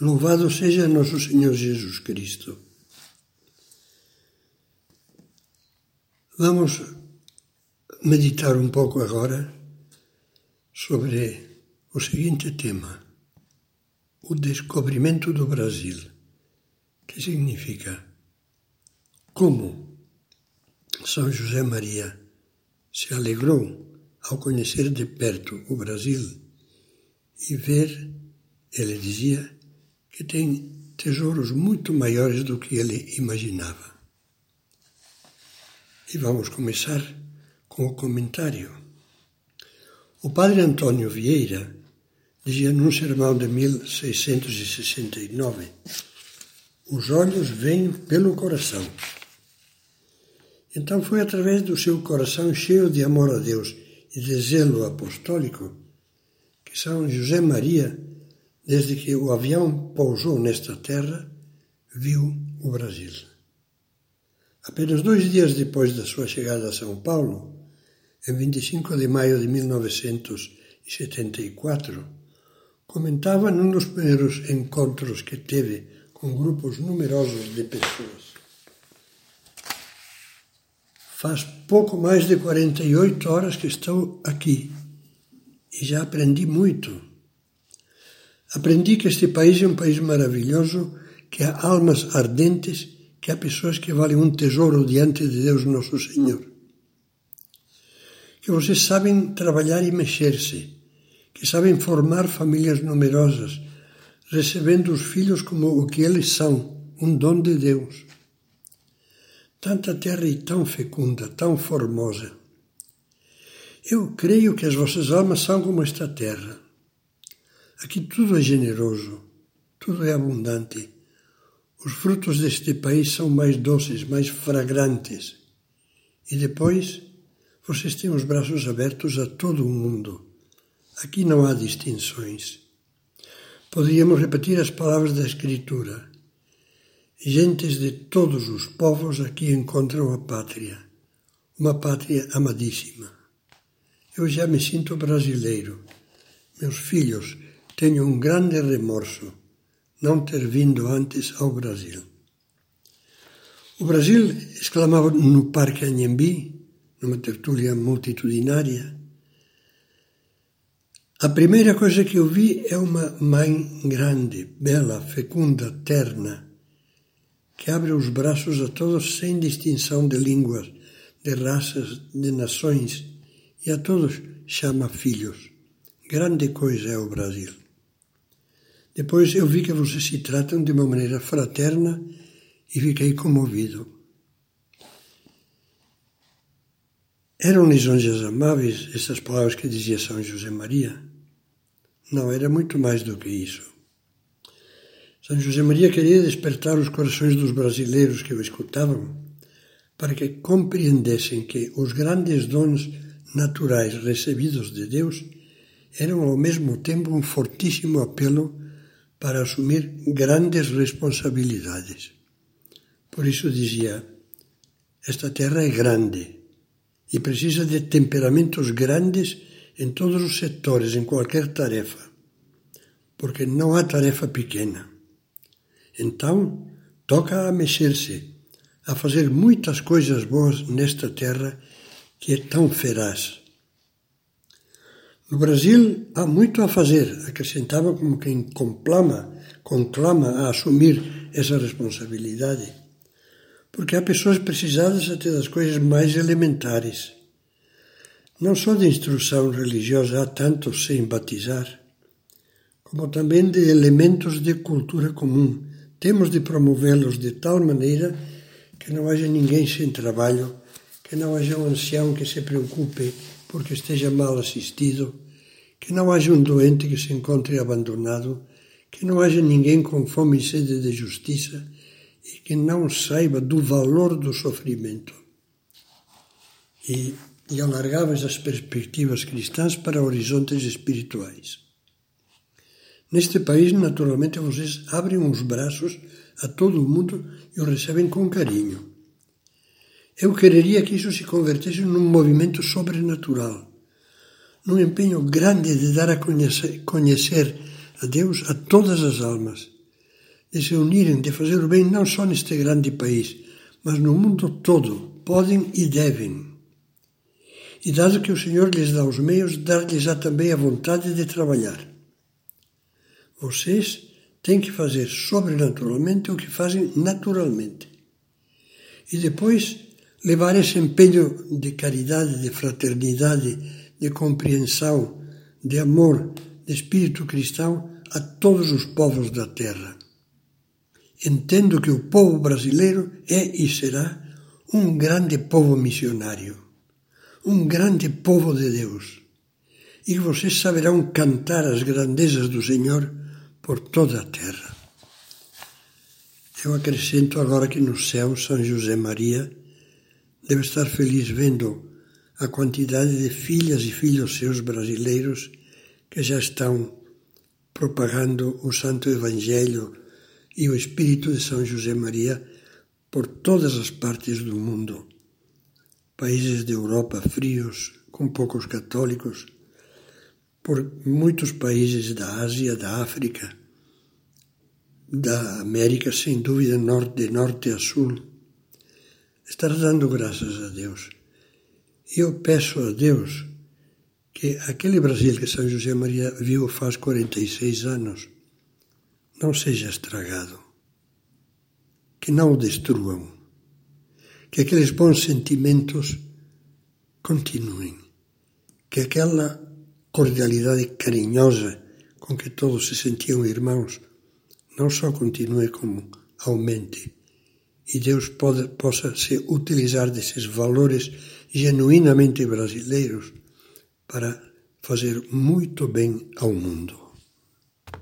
Louvado seja nosso Senhor Jesus Cristo. Vamos meditar um pouco agora sobre o seguinte tema: o descobrimento do Brasil. Que significa como São José Maria se alegrou ao conhecer de perto o Brasil e ver, ele dizia, que tem tesouros muito maiores do que ele imaginava. E vamos começar com o comentário. O padre Antônio Vieira dizia num sermão de 1669: Os olhos vêm pelo coração. Então foi através do seu coração cheio de amor a Deus e de zelo apostólico que São José Maria desde que o avião pousou nesta terra, viu o Brasil. Apenas dois dias depois da sua chegada a São Paulo, em 25 de maio de 1974, comentava num dos primeiros encontros que teve com grupos numerosos de pessoas. Faz pouco mais de 48 horas que estou aqui e já aprendi muito Aprendi que este país é um país maravilhoso, que há almas ardentes, que há pessoas que valem um tesouro diante de Deus Nosso Senhor. Que vocês sabem trabalhar e mexer-se, que sabem formar famílias numerosas, recebendo os filhos como o que eles são, um dom de Deus. Tanta terra e tão fecunda, tão formosa. Eu creio que as vossas almas são como esta terra Aqui tudo é generoso, tudo é abundante. Os frutos deste país são mais doces, mais fragrantes. E depois, vocês têm os braços abertos a todo o mundo. Aqui não há distinções. Poderíamos repetir as palavras da Escritura. Gentes de todos os povos aqui encontram a pátria, uma pátria amadíssima. Eu já me sinto brasileiro. Meus filhos tenho um grande remorso não ter vindo antes ao Brasil. O Brasil, exclamava no Parque Anhembi, numa tertúlia multitudinária, a primeira coisa que eu vi é uma mãe grande, bela, fecunda, terna, que abre os braços a todos sem distinção de línguas, de raças, de nações, e a todos chama filhos. Grande coisa é o Brasil. Depois eu vi que vocês se tratam de uma maneira fraterna e fiquei comovido. Eram lisonjas amáveis essas palavras que dizia São José Maria? Não, era muito mais do que isso. São José Maria queria despertar os corações dos brasileiros que o escutavam para que compreendessem que os grandes dons naturais recebidos de Deus eram ao mesmo tempo um fortíssimo apelo para assumir grandes responsabilidades. Por isso dizia: esta terra é grande e precisa de temperamentos grandes em todos os setores, em qualquer tarefa, porque não há tarefa pequena. Então, toca a mexer-se, a fazer muitas coisas boas nesta terra que é tão feraz. No Brasil há muito a fazer, acrescentava como quem complama, conclama a assumir essa responsabilidade. Porque há pessoas precisadas até das coisas mais elementares. Não só de instrução religiosa há tantos sem batizar, como também de elementos de cultura comum. Temos de promovê-los de tal maneira que não haja ninguém sem trabalho, que não haja um ancião que se preocupe porque esteja mal assistido, que não haja um doente que se encontre abandonado, que não haja ninguém com fome e sede de justiça e que não saiba do valor do sofrimento. E, e alargavas as perspectivas cristãs para horizontes espirituais. Neste país, naturalmente, vocês abrem os braços a todo o mundo e o recebem com carinho. Eu quereria que isso se convertesse num movimento sobrenatural, num empenho grande de dar a conhecer, conhecer a Deus a todas as almas, de se unirem, de fazer o bem não só neste grande país, mas no mundo todo, podem e devem. E dado que o Senhor lhes dá os meios, dar-lhes também a vontade de trabalhar. Vocês têm que fazer sobrenaturalmente o que fazem naturalmente. E depois levar esse empenho de caridade, de fraternidade, de compreensão, de amor, de espírito cristão a todos os povos da terra. Entendo que o povo brasileiro é e será um grande povo missionário, um grande povo de Deus, e vocês saberão cantar as grandezas do Senhor por toda a terra. Eu acrescento agora que no céu São José Maria deve estar feliz vendo a quantidade de filhas e filhos seus brasileiros que já estão propagando o Santo Evangelho e o Espírito de São José Maria por todas as partes do mundo. Países de Europa frios, com poucos católicos, por muitos países da Ásia, da África, da América, sem dúvida, de norte a sul. Estar dando graças a Deus. Eu peço a Deus que aquele Brasil que São José Maria viu faz 46 anos não seja estragado, que não o destruam, que aqueles bons sentimentos continuem, que aquela cordialidade carinhosa com que todos se sentiam irmãos, não só continue como aumente. E Deus pode, possa se utilizar desses valores genuinamente brasileiros para fazer muito bem ao mundo.